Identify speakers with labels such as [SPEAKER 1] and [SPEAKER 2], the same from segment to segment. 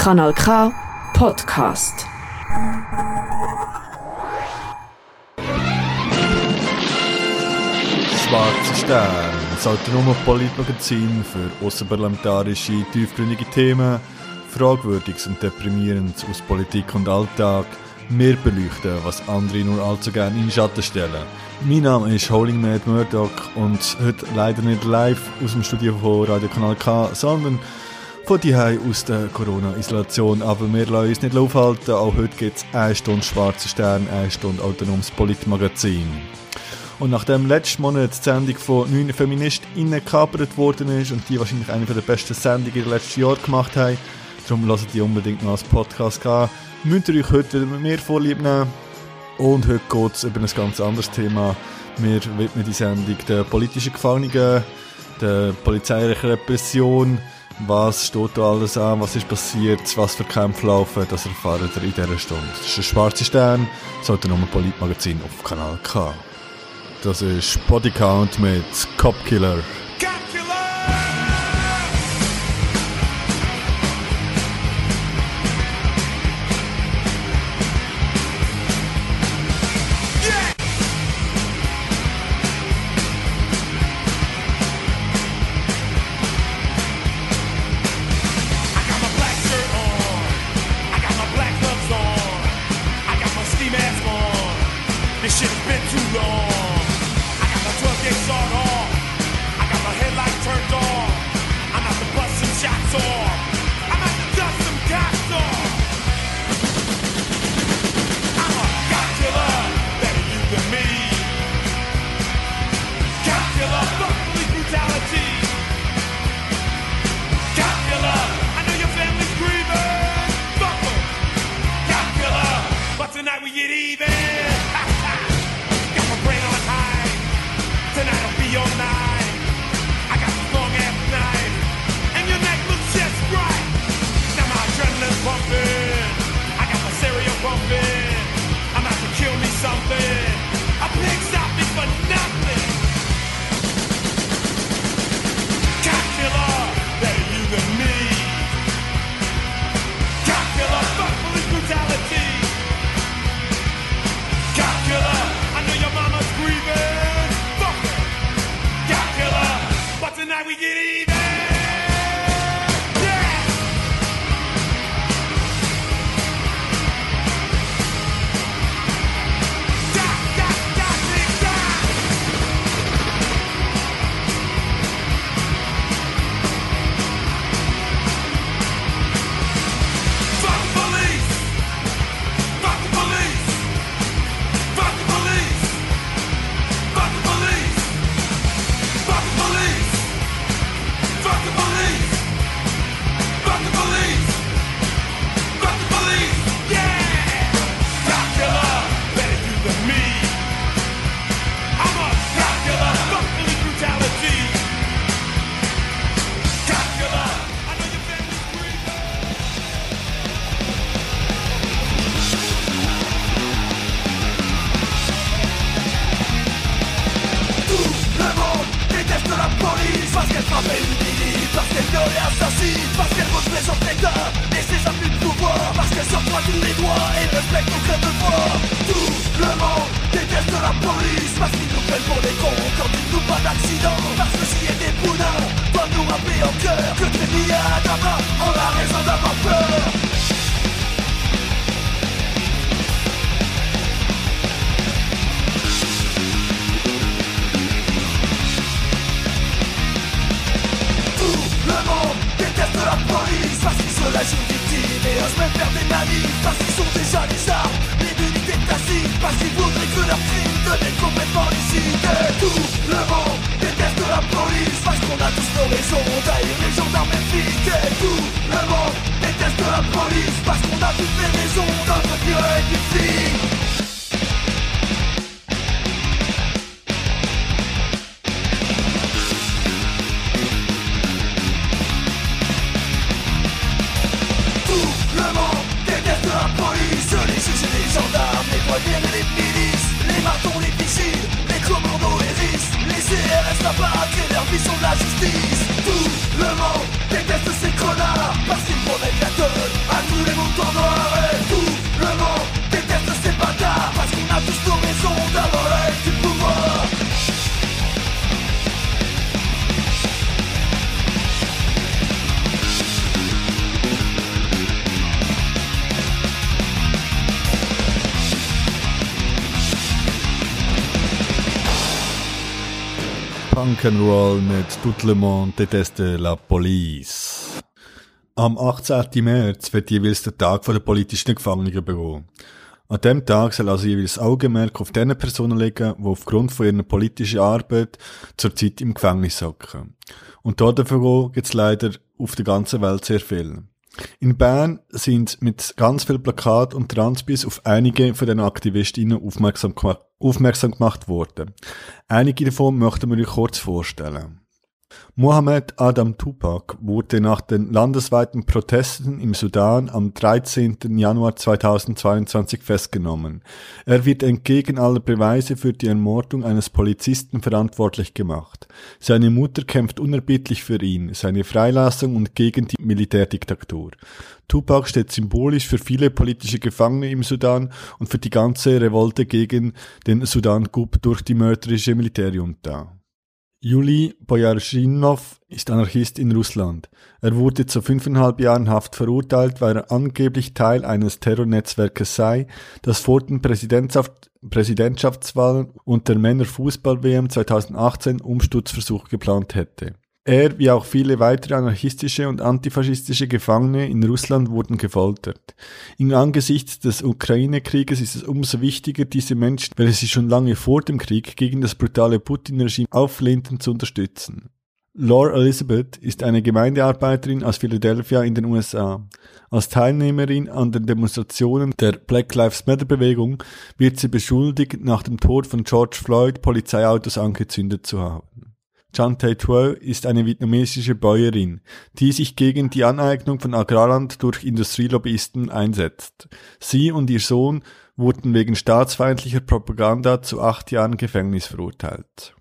[SPEAKER 1] Kanal K Podcast.
[SPEAKER 2] Schwarzer Stern, das autonome Politmagazin für außerparlamentarische, tiefgründige Themen, Fragwürdiges und Deprimierendes aus Politik und Alltag. Wir beleuchten, was andere nur allzu gerne in den Schatten stellen. Mein Name ist Holding Mad Murdoch und heute leider nicht live aus dem Studio von Radio Kanal K, sondern von die aus der Corona-Isolation. Aber wir lassen uns nicht aufhalten. Auch heute gibt es eine Stunde Schwarzer Stern, eine Stunde autonomes Politmagazin. Und nachdem letzten Monat die Sendung von neun FeministInnen gekapert worden ist und die wahrscheinlich eine der besten Sendungen den letzten Jahren gemacht haben, darum lasst die unbedingt noch als Podcast gehen, müsst ihr euch heute wieder mit mir vorlieb nehmen. Und heute geht es über ein ganz anderes Thema. Wir widmen die Sendung der politischen Gefangenen, der polizeilichen Repression, was steht da alles an, was ist passiert, was für Kämpfe laufen, das erfahren ihr in dieser Stunde. Das ist ein schwarzer Stern, das autonome Politmagazin auf Kanal K. Das ist Bodycount mit Copkiller.
[SPEAKER 3] I
[SPEAKER 4] Parce qu'elle représente l'État et ses abus de pouvoir Parce qu'elle sortira tous les droits et respecte nos crèves de foi. Tout le monde déteste la police Parce qu'ils nous prennent pour des cons quand ils nous pas d'accident. Parce que si des boudins nous rappeler en cœur Que Trémi et Adama ont la raison d'avoir peur Lâchent une victime Et osent même faire des manifs Parce qu'ils sont déjà les armes L'immunité tacite Parce qu'ils voudraient que leur crime devienne complètement licite Et Tout le monde déteste la police Parce qu'on a tous nos raisons d'haïr les gendarmes et flics Et tout le monde déteste la police Parce qu'on a toutes les raisons d'entretenir et du flic les les milices Les martons, les vigiles, les commandos risques. Les CRS, la baraque et leur mission de la justice. Tout le monde déteste ces connards Parce qu'ils promènent la à
[SPEAKER 2] Punk'n'Roll mit Tout le monde déteste la police. Am 18. März wird jeweils der Tag der politischen Gefangenen begonnen. An dem Tag soll also jeweils Augenmerk auf diesen Personen liegen, die aufgrund von ihrer politischen Arbeit zurzeit im Gefängnis hocken. Und dafür gibt es leider auf der ganzen Welt sehr viel. In Bern sind mit ganz viel Plakat und Transpis auf einige von den Aktivistinnen aufmerksam, aufmerksam gemacht worden. Einige davon möchten wir euch kurz vorstellen. Mohammed Adam Tupac wurde nach den landesweiten Protesten im Sudan am 13. Januar 2022 festgenommen. Er wird entgegen aller Beweise für die Ermordung eines Polizisten verantwortlich gemacht. Seine Mutter kämpft unerbittlich für ihn, seine Freilassung und gegen die Militärdiktatur. Tupac steht symbolisch für viele politische Gefangene im Sudan und für die ganze Revolte gegen den Sudan-Coup durch die mörderische Militärjunta. Juli Bojarschinow ist Anarchist in Russland. Er wurde zu fünfeinhalb Jahren Haft verurteilt, weil er angeblich Teil eines Terrornetzwerkes sei, das vor den Präsidentschaftswahlen und der Männerfußball-WM 2018 Umsturzversuch geplant hätte. Er, wie auch viele weitere anarchistische und antifaschistische Gefangene in Russland wurden gefoltert. Im Angesichts des Ukraine-Krieges ist es umso wichtiger, diese Menschen, welche sich schon lange vor dem Krieg gegen das brutale Putin-Regime auflehnten, zu unterstützen. Laura Elizabeth ist eine Gemeindearbeiterin aus Philadelphia in den USA. Als Teilnehmerin an den Demonstrationen der Black Lives Matter Bewegung wird sie beschuldigt, nach dem Tod von George Floyd Polizeiautos angezündet zu haben. Chan Tay Tuo ist eine vietnamesische Bäuerin, die sich gegen die Aneignung von Agrarland durch Industrielobbyisten einsetzt. Sie und ihr Sohn wurden wegen staatsfeindlicher Propaganda zu acht Jahren Gefängnis verurteilt.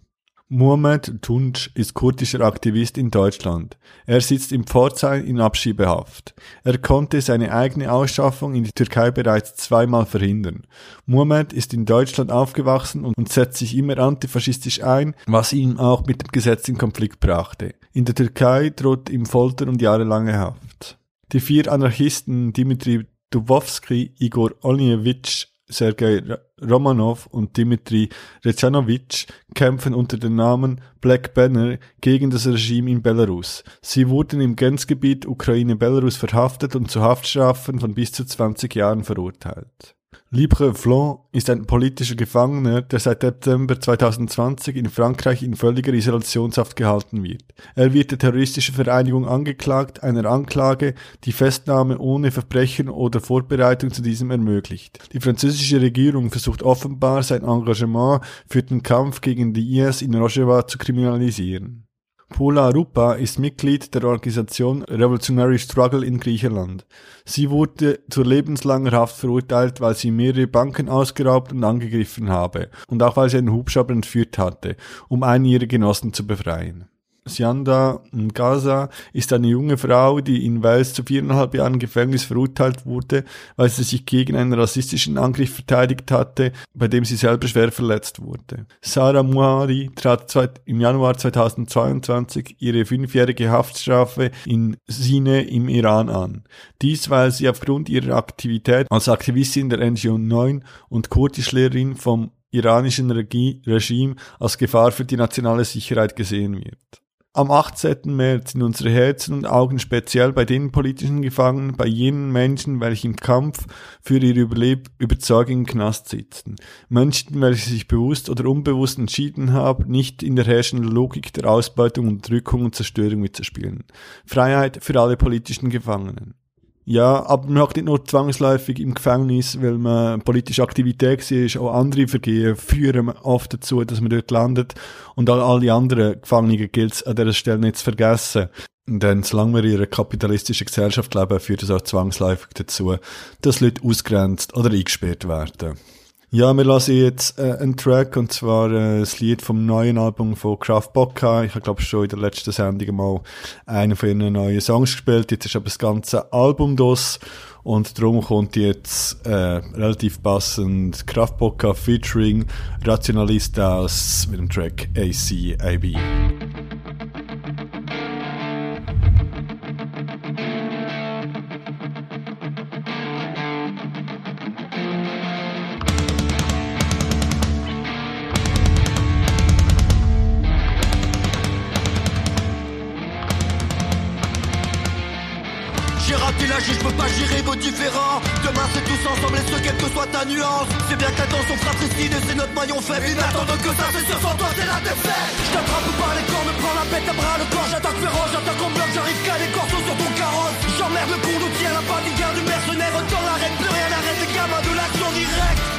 [SPEAKER 2] Muhammad Tunç ist kurdischer Aktivist in Deutschland. Er sitzt im Pforzheim in Abschiebehaft. Er konnte seine eigene Ausschaffung in die Türkei bereits zweimal verhindern. Muhammad ist in Deutschland aufgewachsen und setzt sich immer antifaschistisch ein, was ihm auch mit dem Gesetz in Konflikt brachte. In der Türkei droht ihm Folter und jahrelange Haft. Die vier Anarchisten Dimitri Dubovsky, Igor Oljewitsch, Sergei Romanov und Dmitri Rezanovic kämpfen unter dem Namen Black Banner gegen das Regime in Belarus. Sie wurden im Grenzgebiet Ukraine-Belarus verhaftet und zu Haftstrafen von bis zu 20 Jahren verurteilt. Libre Flon ist ein politischer Gefangener, der seit Dezember 2020 in Frankreich in völliger Isolationshaft gehalten wird. Er wird der terroristischen Vereinigung angeklagt, einer Anklage, die Festnahme ohne Verbrechen oder Vorbereitung zu diesem ermöglicht. Die französische Regierung versucht offenbar sein Engagement für den Kampf gegen die IS in Rojava zu kriminalisieren. Pola Rupa ist Mitglied der Organisation Revolutionary Struggle in Griechenland. Sie wurde zur lebenslanger Haft verurteilt, weil sie mehrere Banken ausgeraubt und angegriffen habe und auch weil sie einen Hubschrauber entführt hatte, um einen ihrer Genossen zu befreien. Sianda Gaza ist eine junge Frau, die in Wales zu viereinhalb Jahren Gefängnis verurteilt wurde, weil sie sich gegen einen rassistischen Angriff verteidigt hatte, bei dem sie selber schwer verletzt wurde. Sarah Muari trat im Januar 2022 ihre fünfjährige Haftstrafe in Sine im Iran an. Dies, weil sie aufgrund ihrer Aktivität als Aktivistin der NGO 9 und Kurdischlehrerin vom iranischen Regime als Gefahr für die nationale Sicherheit gesehen wird. Am 18. März sind unsere Herzen und Augen speziell bei den politischen Gefangenen, bei jenen Menschen, welche im Kampf für ihre Überleb Überzeugung im Knast sitzen. Menschen, welche sich bewusst oder unbewusst entschieden haben, nicht in der herrschenden Logik der Ausbeutung, Unterdrückung und Zerstörung mitzuspielen. Freiheit für alle politischen Gefangenen. Ja, aber man hat nicht nur zwangsläufig im Gefängnis, weil man politische Aktivität war, auch andere Vergehen führen oft dazu, dass man dort landet. Und all, alle anderen Gefangenen gilt es an dieser Stelle nicht zu vergessen. Denn solange wir in einer kapitalistischen Gesellschaft leben, führt es auch zwangsläufig dazu, dass Leute ausgrenzt oder eingesperrt werden. Ja, wir lassen jetzt äh, einen Track, und zwar äh, das Lied vom neuen Album von Kraft Bocca. Ich habe, glaube schon in der letzten Sendung mal einen von ihren neuen Songs gespielt. Jetzt ist aber das ganze Album das und darum kommt jetzt äh, relativ passend Kraft Bocca featuring Rationalistas mit dem Track ACAB.
[SPEAKER 5] Soit ta nuance. C'est bien que la danse on fratricide et c'est notre maillon faible. Inattendant que ça c'est sûr sans toi c'est la défaite. Je t'attrape par les cornes, prends la bête à bras le corps. J'attaque féroce, j'attaque en bloc, j'arrive qu'à les corseaux sur ton carrosse. J'emmerde le con tient la bodyguard du mercenaire. Dans l'arrêt, plus rien n'arrête les gamins de l'action directe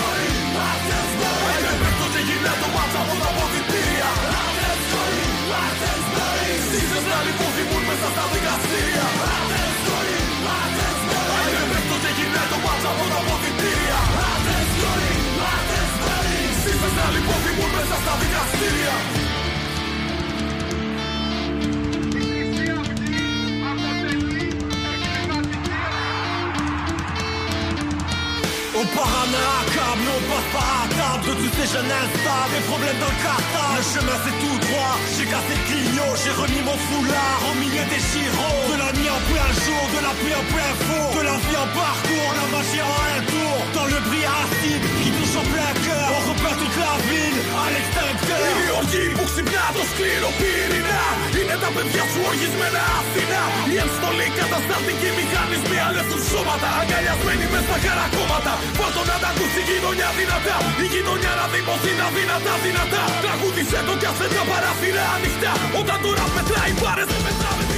[SPEAKER 6] ζωή Λάτε το και γυρνά από τα ποδητήρια Λάτε ζωή να να μέσα στα δικαστήρια
[SPEAKER 5] À un accable, on passe par à table De tous ces jeunes instables, des problèmes dans le cartable Le chemin c'est tout droit, j'ai cassé le clignot J'ai remis mon foulard. Au milieu des gyros De la nuit en plein jour, de la pluie en plein four. De la vie en parcours, la magie en un tour. Dans le bris acide qui touche en plein cœur On repeint toute la ville à l'extincteur
[SPEAKER 6] Η οργή που ξυπνά το σκληρό πυρηνά Είναι τα παιδιά σου οργισμένα Αθηνά Η ενστολή κατασταλτική μηχανισμοί αλεύθουν σώματα. Αγκαλιασμένοι μες στα χαρακόμματα Βάλτο να τα ακούσει η γειτονιά δυνατά. Η γειτονιά να δημοθεί να δυνατά δυνατά. Τραγούδισε το κι άσε τα παράθυρα ανοιχτά. Όταν τώρα μετράει πάρες δεν μετράμε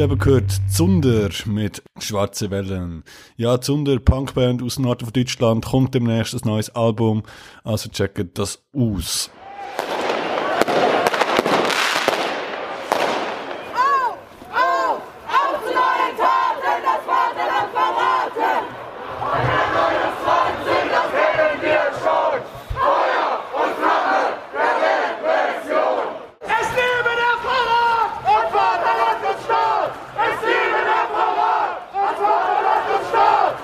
[SPEAKER 2] Eben gehört Zunder mit Schwarze Wellen. Ja, Zunder, Punkband aus Norden von Deutschland, kommt demnächst ein neues Album, also checkt das aus.
[SPEAKER 3] Es lebe der Verrat und Vaterland und Staat! Es lebe der Verrat und Vaterland und Staat!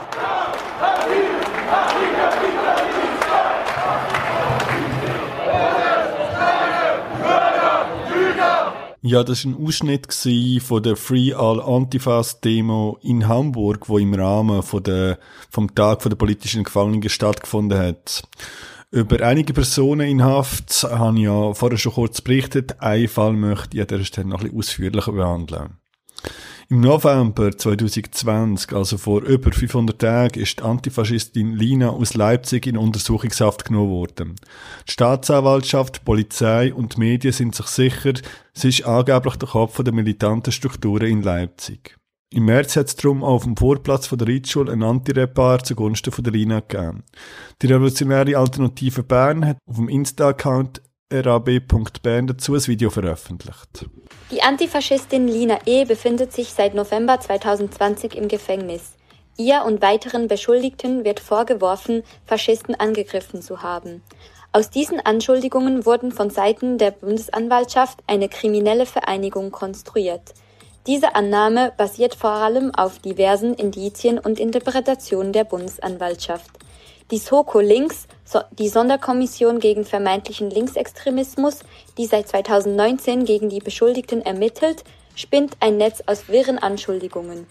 [SPEAKER 2] Ja, das war ein Ausschnitt von der Free All Antifas Demo in Hamburg, wo im Rahmen von der, vom Tag der politischen Gefangenen stattgefunden hat. Über einige Personen in Haft habe ich ja vorher schon kurz berichtet. Einen Fall möchte ich an dieser Stelle noch ein bisschen ausführlicher behandeln. Im November 2020, also vor über 500 Tagen, ist die Antifaschistin Lina aus Leipzig in Untersuchungshaft genommen worden. Die Staatsanwaltschaft, Polizei und die Medien sind sich sicher, sie ist angeblich der Kopf der militanten Strukturen in Leipzig. Im März hat es darum auch auf dem Vorplatz von der Reitschule ein Antirepar zugunsten von der Lina gegeben. Die revolutionäre Alternative Bern hat auf dem Insta-Account rab.bern dazu ein Video veröffentlicht.
[SPEAKER 7] Die Antifaschistin Lina E. befindet sich seit November 2020 im Gefängnis. Ihr und weiteren Beschuldigten wird vorgeworfen, Faschisten angegriffen zu haben. Aus diesen Anschuldigungen wurden von Seiten der Bundesanwaltschaft eine kriminelle Vereinigung konstruiert. Diese Annahme basiert vor allem auf diversen Indizien und Interpretationen der Bundesanwaltschaft. Die Soko Links, die Sonderkommission gegen vermeintlichen Linksextremismus, die seit 2019 gegen die Beschuldigten ermittelt, spinnt ein Netz aus wirren Anschuldigungen.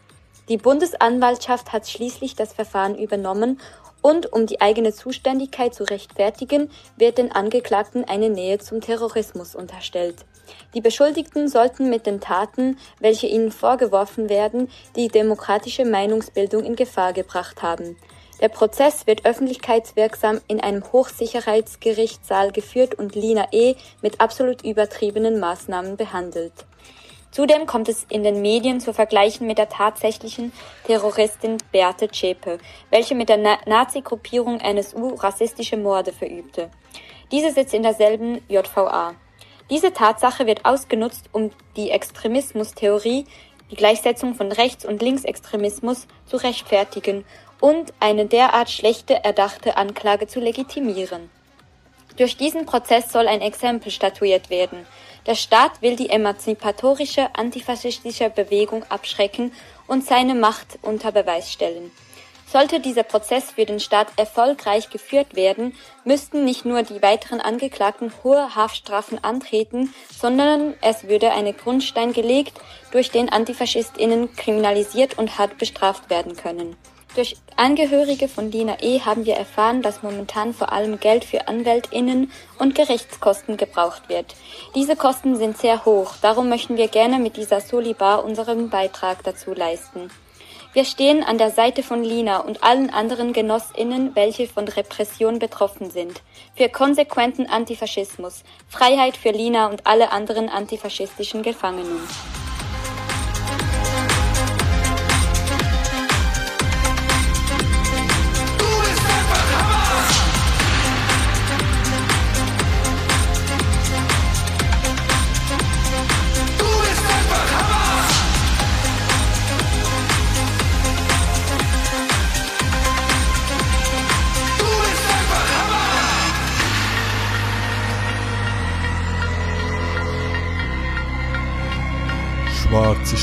[SPEAKER 7] Die Bundesanwaltschaft hat schließlich das Verfahren übernommen und um die eigene Zuständigkeit zu rechtfertigen, wird den Angeklagten eine Nähe zum Terrorismus unterstellt. Die Beschuldigten sollten mit den Taten, welche ihnen vorgeworfen werden, die demokratische Meinungsbildung in Gefahr gebracht haben. Der Prozess wird öffentlichkeitswirksam in einem Hochsicherheitsgerichtssaal geführt und Lina E. mit absolut übertriebenen Maßnahmen behandelt. Zudem kommt es in den Medien zu Vergleichen mit der tatsächlichen Terroristin Beate Zschäpe, welche mit der Na Nazi-Gruppierung NSU rassistische Morde verübte. Diese sitzt in derselben JVA. Diese Tatsache wird ausgenutzt, um die Extremismustheorie, die Gleichsetzung von Rechts- und Linksextremismus zu rechtfertigen und eine derart schlechte erdachte Anklage zu legitimieren. Durch diesen Prozess soll ein Exempel statuiert werden. Der Staat will die emanzipatorische antifaschistische Bewegung abschrecken und seine Macht unter Beweis stellen. Sollte dieser Prozess für den Staat erfolgreich geführt werden, müssten nicht nur die weiteren Angeklagten hohe Haftstrafen antreten, sondern es würde ein Grundstein gelegt, durch den Antifaschistinnen kriminalisiert und hart bestraft werden können. Durch Angehörige von Lina E. haben wir erfahren, dass momentan vor allem Geld für AnwältInnen und Gerichtskosten gebraucht wird. Diese Kosten sind sehr hoch, darum möchten wir gerne mit dieser Solibar unseren Beitrag dazu leisten. Wir stehen an der Seite von Lina und allen anderen GenossInnen, welche von Repression betroffen sind. Für konsequenten Antifaschismus, Freiheit für Lina und alle anderen antifaschistischen Gefangenen.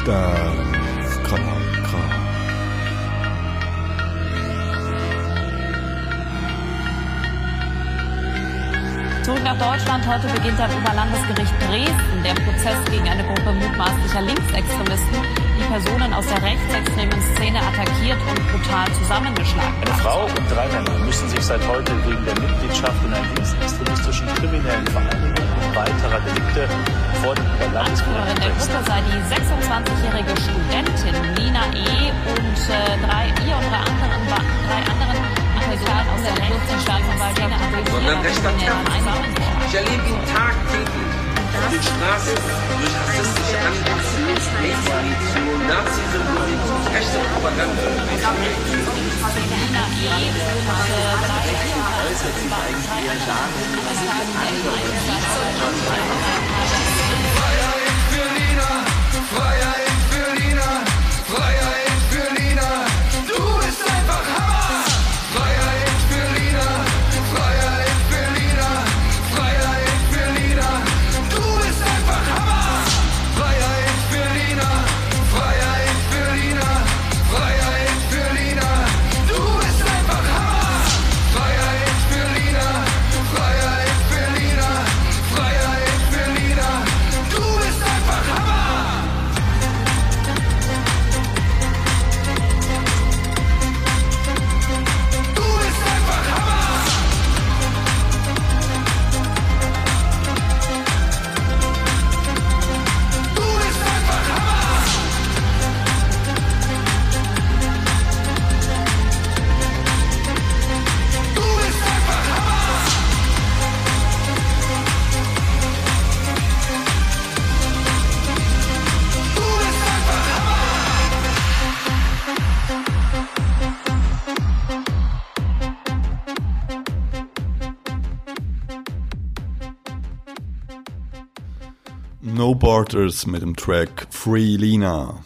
[SPEAKER 2] Schwarze Sterne auf Kanal K.
[SPEAKER 8] Zurück nach Deutschland. Heute beginnt am Oberlandesgericht Dresden der Prozess gegen eine Gruppe mutmaßlicher Linksextremisten, die Personen aus der rechtsextremen Szene attackiert und brutal zusammengeschlagen
[SPEAKER 9] Eine
[SPEAKER 8] hat.
[SPEAKER 9] Frau und drei Männer müssen sich seit heute wegen der Mitgliedschaft in einer linksextremistischen kriminellen Vereinigung weiterer Delikte vor dem
[SPEAKER 8] Anführerin der Gruppe sei die 26-jährige Studentin Nina E. und äh, drei, ihr und drei anderen, drei anderen Personen aus der rechten Staatsanwaltschaft
[SPEAKER 10] sondern Terror. Ich erlebe ihn tagtäglich auf den Straßen durch rassistische Angriffe, Hate-Munition, Nazi-Symbolik, rechte Propaganda.
[SPEAKER 11] Freiheit für Lina, Freiheit für Lina,
[SPEAKER 2] Borders mit dem Track Free Lina.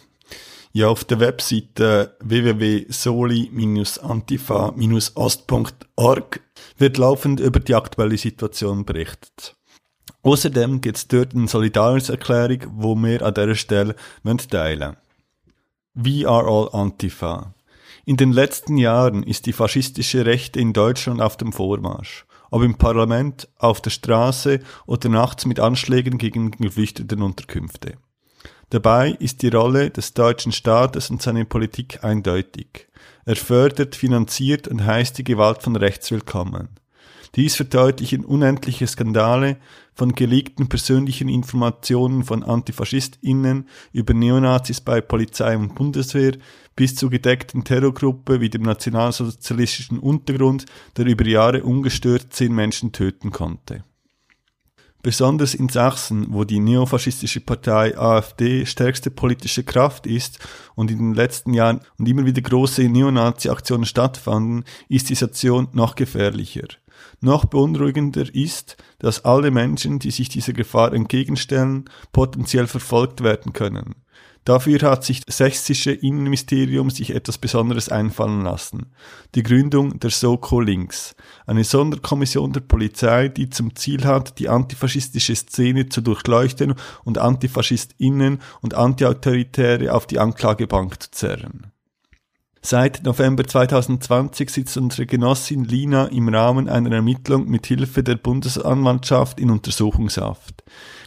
[SPEAKER 2] Ja, auf der Webseite www.soli-antifa-ost.org wird laufend über die aktuelle Situation berichtet. Außerdem gibt es dort eine Solidaritätserklärung, wo wir an dieser Stelle teilen wollen. We are all Antifa. In den letzten Jahren ist die faschistische Rechte in Deutschland auf dem Vormarsch. Ob im Parlament, auf der Straße oder nachts mit Anschlägen gegen Geflüchtetenunterkünfte. Dabei ist die Rolle des deutschen Staates und seine Politik eindeutig. Er fördert, finanziert und heißt die Gewalt von rechts willkommen. Dies verdeutlichen unendliche Skandale von geleakten persönlichen Informationen von AntifaschistInnen über Neonazis bei Polizei und Bundeswehr bis zu gedeckten Terrorgruppe wie dem nationalsozialistischen Untergrund, der über Jahre ungestört zehn Menschen töten konnte. Besonders in Sachsen, wo die neofaschistische Partei AfD stärkste politische Kraft ist und in den letzten Jahren und immer wieder große Neonazi-Aktionen stattfanden, ist die Situation noch gefährlicher. Noch beunruhigender ist, dass alle Menschen, die sich dieser Gefahr entgegenstellen, potenziell verfolgt werden können. Dafür hat sich das sächsische Innenministerium sich etwas Besonderes einfallen lassen. Die Gründung der Soko Links, eine Sonderkommission der Polizei, die zum Ziel hat, die antifaschistische Szene zu durchleuchten und AntifaschistInnen und Antiautoritäre auf die Anklagebank zu zerren. Seit November 2020 sitzt unsere Genossin Lina im Rahmen einer Ermittlung mit Hilfe der Bundesanwaltschaft in Untersuchungshaft.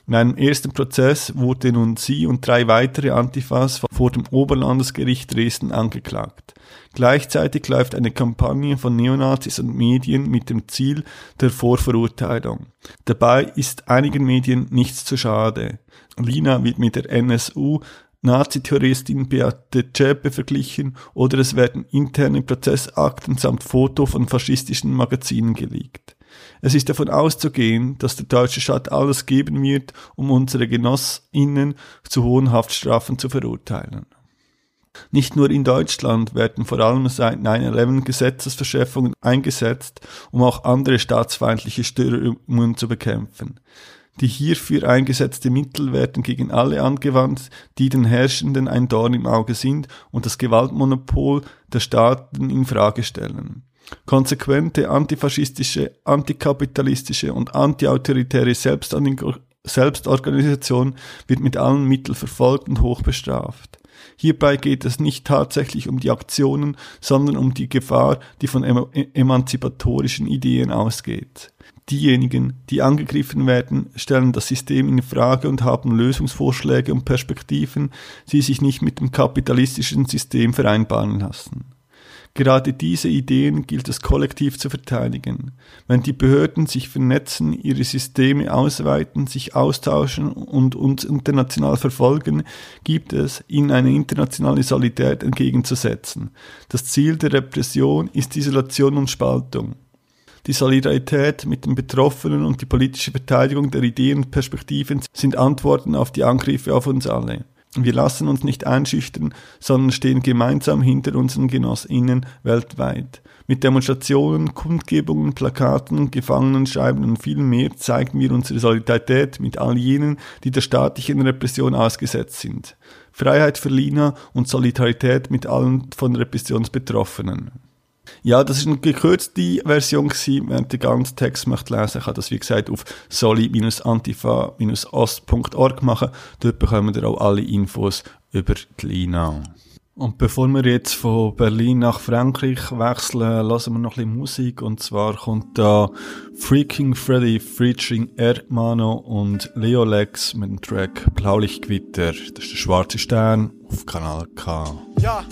[SPEAKER 2] In einem ersten Prozess wurde nun sie und drei weitere Antifas vor dem Oberlandesgericht Dresden angeklagt. Gleichzeitig läuft eine Kampagne von Neonazis und Medien mit dem Ziel der Vorverurteilung. Dabei ist einigen Medien nichts zu schade. Lina wird mit der NSU Nazi-Terroristin Beate Zschäpe verglichen oder es werden interne Prozessakten samt Foto von faschistischen Magazinen geleakt. Es ist davon auszugehen, dass der deutsche Staat alles geben wird, um unsere GenossInnen zu hohen Haftstrafen zu verurteilen. Nicht nur in Deutschland werden vor allem seit 9-11 Gesetzesverschärfungen eingesetzt, um auch andere staatsfeindliche Störungen zu bekämpfen. Die hierfür eingesetzte Mittel werden gegen alle angewandt, die den Herrschenden ein Dorn im Auge sind und das Gewaltmonopol der Staaten in Frage stellen. Konsequente antifaschistische, antikapitalistische und antiautoritäre Selbstorganisation wird mit allen Mitteln verfolgt und hoch bestraft. Hierbei geht es nicht tatsächlich um die Aktionen, sondern um die Gefahr, die von emanzipatorischen Ideen ausgeht. Diejenigen, die angegriffen werden, stellen das System in Frage und haben Lösungsvorschläge und Perspektiven, die sich nicht mit dem kapitalistischen System vereinbaren lassen. Gerade diese Ideen gilt es kollektiv zu verteidigen. Wenn die Behörden sich vernetzen, ihre Systeme ausweiten, sich austauschen und uns international verfolgen, gibt es ihnen eine internationale Solidarität entgegenzusetzen. Das Ziel der Repression ist Isolation und Spaltung. Die Solidarität mit den Betroffenen und die politische Verteidigung der Ideen und Perspektiven sind Antworten auf die Angriffe auf uns alle. Wir lassen uns nicht einschüchtern, sondern stehen gemeinsam hinter unseren GenossInnen weltweit. Mit Demonstrationen, Kundgebungen, Plakaten, Gefangenenschreiben und viel mehr zeigen wir unsere Solidarität mit all jenen, die der staatlichen Repression ausgesetzt sind. Freiheit für Lina und Solidarität mit allen von Repressionsbetroffenen. Ja, das ist eine gekürzte Version gewesen. Wenn den ganzen Text möchte lesen, kann das wie gesagt auf soli-antifa-ost.org machen. Dort bekommen ihr auch alle Infos über die Lina. Und bevor wir jetzt von Berlin nach Frankreich wechseln, lassen wir noch ein bisschen Musik. Und zwar kommt da Freaking Freddy featuring Hermano und Leo Lex mit dem Track Blaulichtgewitter. Das ist der schwarze Stern auf Kanal K.
[SPEAKER 12] Ja.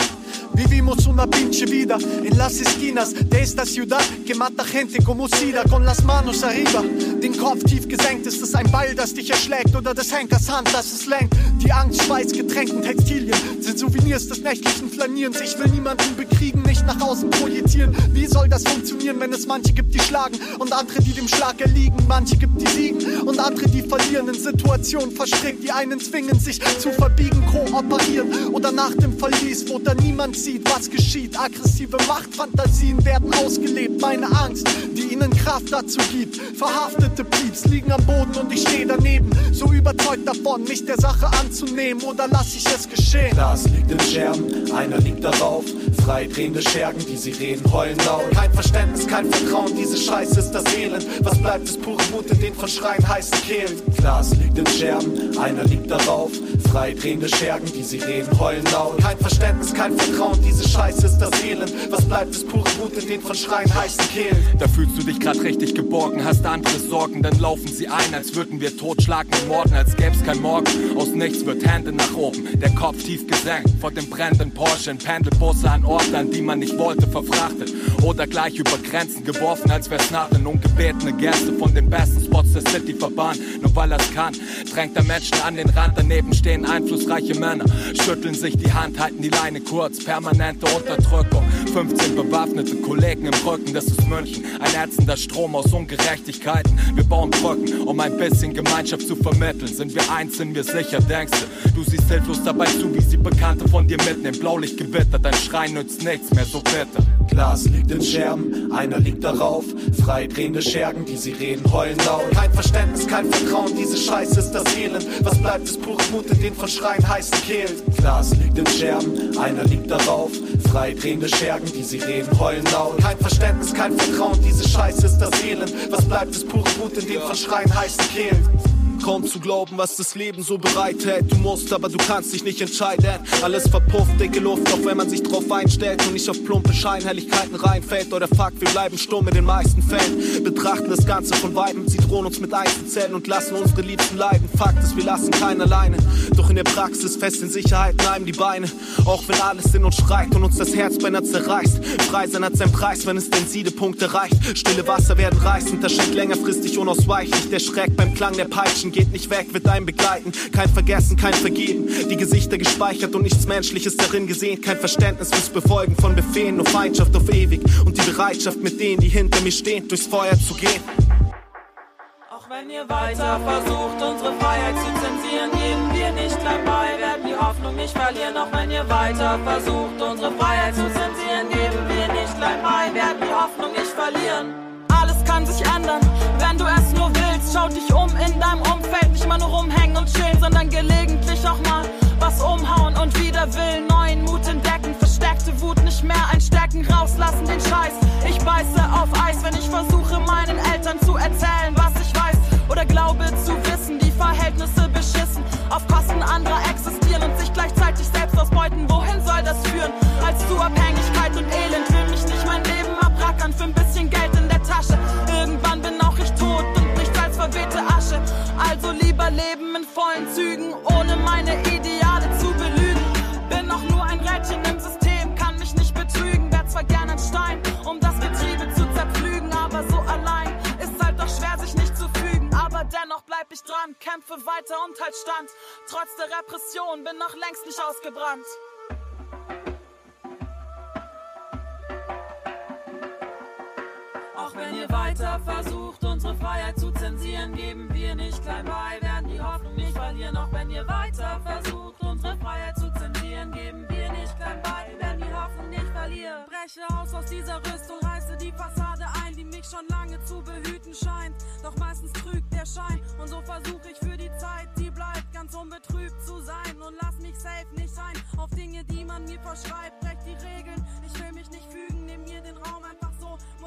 [SPEAKER 12] Vivimos una pinche vida en las esquinas de esta ciudad que mata gente como Sida con las manos arriba. Den Kopf tief gesenkt, ist es ein Ball, das dich erschlägt oder des Henkers Hand, das es lenkt. Die Angst, Schweiß, Getränken, Textilien sind Souvenirs des nächtlichen Flanierens. Ich will niemanden bekriegen, nicht nach außen projizieren. Wie soll das funktionieren, wenn es manche gibt, die schlagen und andere, die dem Schlag erliegen? Manche gibt, die siegen und andere, die verlieren. In Situationen verstrickt, die einen zwingen, sich zu verbiegen, kooperieren oder nach dem Verlies, wo da niemand sieht, was geschieht. Aggressive Machtfantasien werden ausgelebt. Meine Angst, die ihnen Kraft dazu gibt. Verhaftete Pieps liegen am Boden und ich stehe daneben. So überzeugt davon, mich der Sache anzunehmen. Oder lass ich es geschehen?
[SPEAKER 13] Das liegt in Scherben, einer liegt darauf. Freidrehende Schergen, die Sirenen heulen laut. Kein Verständnis, kein Vertrauen, diese Scheiße ist das Elend. Was bleibt, ist pure Wut in den von Schreien heißen Kehlen. Glas liegt in Scherben, einer liegt darauf. Freidrehende Schergen, die Sirenen heulen laut. Kein Verständnis, kein Vertrauen, diese Scheiße ist das Elend. Was bleibt, ist pure Wut in den von Schreien heißen Kehlen.
[SPEAKER 14] Da fühlst du dich grad richtig geborgen, hast andere Sorgen, dann laufen sie ein, als würden wir totschlagen und morden, als gäb's kein Morgen. Aus nichts wird Hände nach oben, der Kopf tief gesenkt, vor dem brennenden Porsche in Pendelbusse an Orte, an die man nicht wollte, verfrachtet. Oder gleich über Grenzen geworfen, als wär's Nadeln. Ungebetene Gäste von den besten Spots der City verbannt, nur weil er's kann. Drängt der Menschen an den Rand, daneben stehen einflussreiche Männer. Schütteln sich die Hand, halten die Leine kurz, permanente Unterdrückung. 15 bewaffnete Kollegen im Rücken, das ist München. Ein ätzender Strom aus Ungerechtigkeiten. Wir bauen Brücken, um ein bisschen Gemeinschaft zu vermitteln. Sind wir eins, sind wir sicher, denkst du? Du siehst hilflos dabei zu, wie sie Bekannte von dir mitnehmen. Blaulicht gewittert, dein Schrei nützt nichts mehr, so bitter.
[SPEAKER 13] Glas liegt in Scherben, einer liegt darauf. Freidrehende Schergen, die Sirenen heulen laut. Kein Verständnis, kein Vertrauen, diese Scheiße ist das Elend. Was bleibt, ist pure Wut in den von Schreien heißen Kehlen. Glas liegt in Scherben, einer liegt darauf. Freidrehende Schergen, die Sirenen heulen laut. Kein Verständnis, kein Vertrauen, diese Scheiße ist das Elend. Was bleibt, ist pure Wut in den von Schreien heißen Kehlen.
[SPEAKER 12] Kaum zu glauben, was das Leben so bereithält. Du musst, aber du kannst dich nicht entscheiden. Alles verpufft, dicke Luft, auch wenn man sich drauf einstellt und nicht auf plumpe Scheinhelligkeiten reinfällt. Oder Fakt, wir bleiben stumm in den meisten Fällen. Betrachten das Ganze von weitem, sie drohen uns mit Einzelzellen und lassen unsere Liebsten leiden. Fakt ist, wir lassen keinen alleine. Doch in der Praxis fest in Sicherheit bleiben die Beine. Auch wenn alles in uns schreit und uns das Herz beinahe zerreißt. Frei sein hat seinen Preis, wenn es den Siedepunkt erreicht. Stille Wasser werden reißend, das schenkt längerfristig unausweichlich. Der Schreck beim Klang der Peitschen geht nicht weg, wird einem begleiten. Kein Vergessen, kein Vergeben. Die Gesichter gespeichert und nichts Menschliches darin gesehen. Kein Verständnis fürs Befolgen von Befehlen, nur Feindschaft auf ewig. Und die Bereitschaft, mit denen, die hinter mir stehen, durchs Feuer zu gehen.
[SPEAKER 15] Auch wenn ihr weiter versucht, unsere Freiheit zu zensieren, geben wir nicht klein bei, werden die Hoffnung nicht verlieren. Auch wenn ihr weiter versucht, unsere Freiheit zu zensieren, geben wir nicht klein bei, werden die Hoffnung nicht verlieren. Kann sich ändern, wenn du es nur willst. Schau dich um in deinem Umfeld, nicht immer nur rumhängen und chillen, sondern gelegentlich auch mal was umhauen und wieder Willen, neuen Mut entdecken. Versteckte Wut nicht mehr einstecken, rauslassen den Scheiß. Ich beiße auf Eis, wenn ich versuche, meinen Eltern zu erzählen, was ich weiß. Oder glaube zu wissen, die Verhältnisse beschissen, auf Kosten anderer existieren und sich gleichzeitig selbst ausbeuten. Wohin soll das führen? Als zu Abhängigkeit und Elend will mich nicht mein Leben abrackern für ein bisschen Geld Tasche. Irgendwann bin auch ich tot und nichts als verwehte Asche. Also lieber leben in vollen Zügen, ohne meine Ideale zu belügen. Bin auch nur ein Rädchen im System, kann mich nicht betrügen, werd zwar gerne einen Stein, um das Getriebe zu zerpflügen. Aber so allein ist halt doch schwer, sich nicht zu fügen. Aber dennoch bleib ich dran, kämpfe weiter und halt stand. Trotz der Repression bin noch längst nicht ausgebrannt. Auch wenn ihr weiter versucht, unsere Freiheit zu zensieren, geben wir nicht klein bei, werden die Hoffnung nicht verlieren. Auch wenn ihr weiter versucht, unsere Freiheit zu zensieren, geben wir nicht klein bei, werden die Hoffnung nicht verlieren. Breche aus aus dieser Rüstung, reiße die Fassade ein, die mich schon lange zu behüten scheint. Doch meistens trügt der Schein und so versuche ich für die Zeit, die bleibt, ganz unbetrübt zu sein. Und lass mich safe nicht ein auf Dinge, die man mir verschreibt. Brech die Regeln, ich will mich nicht fügen, nimm mir den Raum einfach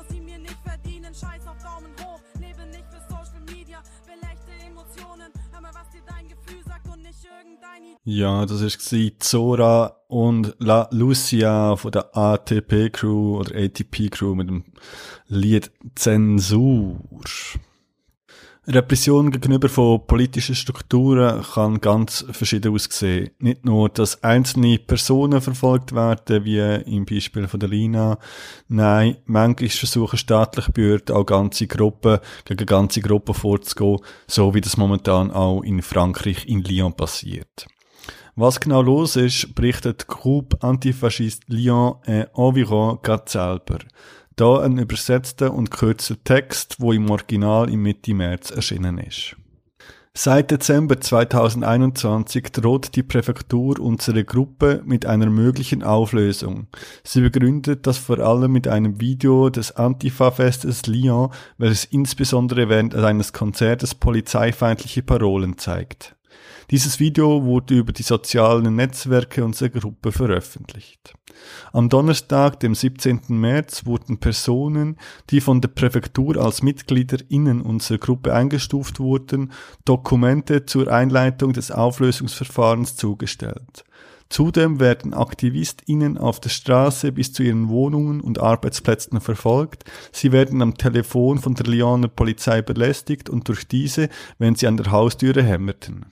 [SPEAKER 15] sie mir nicht verdienen. Scheiß auf Daumen hoch, lebe nicht für Social Media, belächte Emotionen. Hör mal, was dir dein Gefühl sagt und nicht irgendein
[SPEAKER 2] Ja, das war Zora und La Lucia von der ATP Crew oder ATP Crew mit dem Lied Zensur. Repression gegenüber von politischen Strukturen kann ganz verschieden aussehen. Nicht nur, dass einzelne Personen verfolgt werden, wie im Beispiel von der Lina. Nein, manchmal versuchen staatliche Behörden auch ganze Gruppen gegen ganze Gruppen vorzugehen, so wie das momentan auch in Frankreich in Lyon passiert. Was genau los ist, berichtet Groupe Antifaschist Lyon et Environ gerade selber. Da ein übersetzter und kürzer Text, wo im Original im Mitte März erschienen ist. Seit Dezember 2021 droht die Präfektur unsere Gruppe mit einer möglichen Auflösung. Sie begründet das vor allem mit einem Video des Antifa-Festes Lyon, welches insbesondere während eines Konzertes polizeifeindliche Parolen zeigt. Dieses Video wurde über die sozialen Netzwerke unserer Gruppe veröffentlicht. Am Donnerstag, dem 17. März, wurden Personen, die von der Präfektur als Mitglieder innen unserer Gruppe eingestuft wurden, Dokumente zur Einleitung des Auflösungsverfahrens zugestellt. Zudem werden AktivistInnen auf der Straße bis zu ihren Wohnungen und Arbeitsplätzen verfolgt. Sie werden am Telefon von der Lyoner Polizei belästigt und durch diese, wenn sie an der Haustüre hämmerten.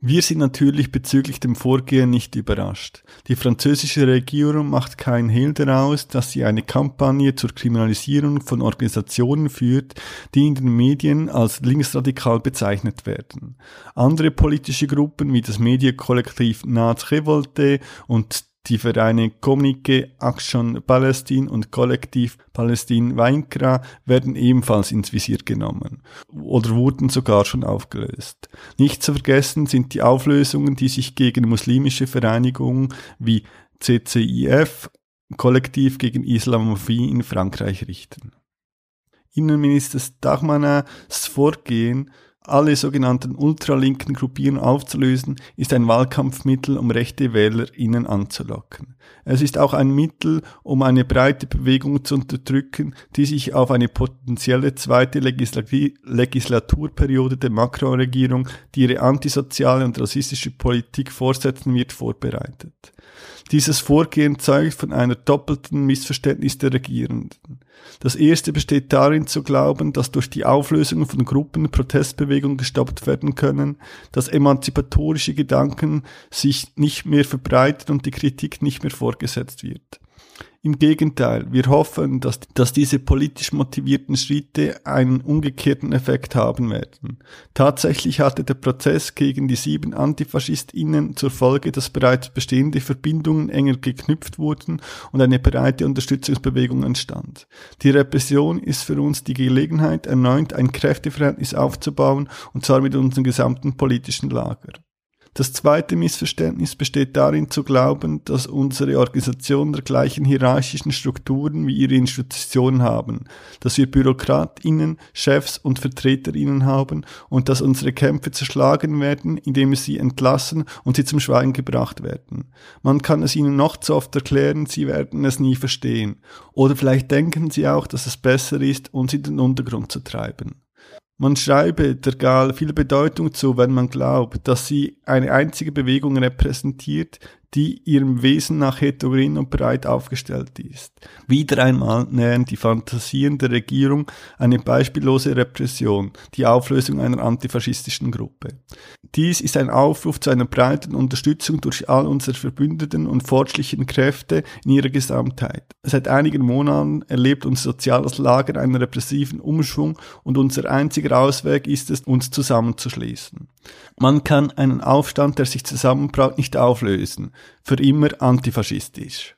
[SPEAKER 2] Wir sind natürlich bezüglich dem Vorgehen nicht überrascht. Die französische Regierung macht keinen Hehl daraus, dass sie eine Kampagne zur Kriminalisierung von Organisationen führt, die in den Medien als linksradikal bezeichnet werden. Andere politische Gruppen wie das Medienkollektiv Naz Revolte und die Vereine Communique Action Palestine und Kollektiv Palästin Weinkra werden ebenfalls ins Visier genommen oder wurden sogar schon aufgelöst. Nicht zu vergessen sind die Auflösungen, die sich gegen muslimische Vereinigungen wie CCIF, Kollektiv gegen Islamophobie in Frankreich richten. Innenminister Dachmanns Vorgehen alle sogenannten ultralinken Gruppierungen aufzulösen, ist ein Wahlkampfmittel, um rechte WählerInnen anzulocken. Es ist auch ein Mittel, um eine breite Bewegung zu unterdrücken, die sich auf eine potenzielle zweite Legislaturperiode der Macron-Regierung, die ihre antisoziale und rassistische Politik fortsetzen wird, vorbereitet. Dieses Vorgehen zeugt von einer doppelten Missverständnis der Regierenden. Das erste besteht darin zu glauben, dass durch die Auflösung von Gruppen Protestbewegungen gestoppt werden können, dass emanzipatorische Gedanken sich nicht mehr verbreiten und die Kritik nicht mehr vorgesetzt wird. Im Gegenteil, wir hoffen, dass, dass diese politisch motivierten Schritte einen umgekehrten Effekt haben werden. Tatsächlich hatte der Prozess gegen die sieben AntifaschistInnen zur Folge, dass bereits bestehende Verbindungen enger geknüpft wurden und eine breite Unterstützungsbewegung entstand. Die Repression ist für uns die Gelegenheit, erneut ein Kräfteverhältnis aufzubauen, und zwar mit unserem gesamten politischen Lager. Das zweite Missverständnis besteht darin zu glauben, dass unsere Organisationen der gleichen hierarchischen Strukturen wie ihre Institutionen haben, dass wir BürokratInnen, Chefs und VertreterInnen haben und dass unsere Kämpfe zerschlagen werden, indem wir sie entlassen und sie zum Schweigen gebracht werden. Man kann es ihnen noch zu oft erklären, sie werden es nie verstehen. Oder vielleicht denken sie auch, dass es besser ist, uns in den Untergrund zu treiben. Man schreibe der Gal viel Bedeutung zu, wenn man glaubt, dass sie eine einzige Bewegung repräsentiert, die ihrem Wesen nach heterogen und breit aufgestellt ist. Wieder einmal nähern die Fantasien der Regierung eine beispiellose Repression, die Auflösung einer antifaschistischen Gruppe. Dies ist ein Aufruf zu einer breiten Unterstützung durch all unsere Verbündeten und fortschrittlichen Kräfte in ihrer Gesamtheit. Seit einigen Monaten erlebt unser soziales Lager einen repressiven Umschwung und unser einziger Ausweg ist es, uns zusammenzuschließen. Man kann einen Aufstand, der sich zusammenbraut, nicht auflösen. Für immer antifaschistisch.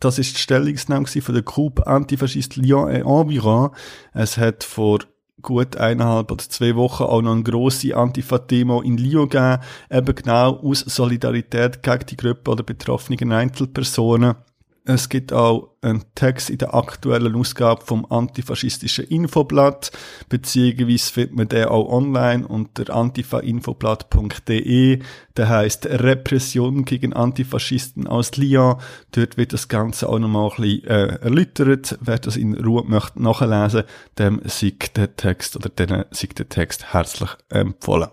[SPEAKER 2] Das ist die Stellungnahme von der Groupe Antifaschist Lyon et Environ. Es hat vor gut eineinhalb oder zwei Wochen auch noch eine grosse Antifa-Demo in Lyon gegeben, eben genau aus Solidarität gegen die Gruppe oder betroffenen Einzelpersonen. Es gibt auch einen Text in der aktuellen Ausgabe vom antifaschistischen Infoblatt, beziehungsweise findet man den auch online unter antifainfoblatt.de. Der heißt Repression gegen Antifaschisten aus Lyon. Dort wird das Ganze auch nochmal ein bisschen äh, erläutert. Wer das in Ruhe möchte nachlesen, dem sieht der Text oder denen sieht der Text herzlich empfohlen.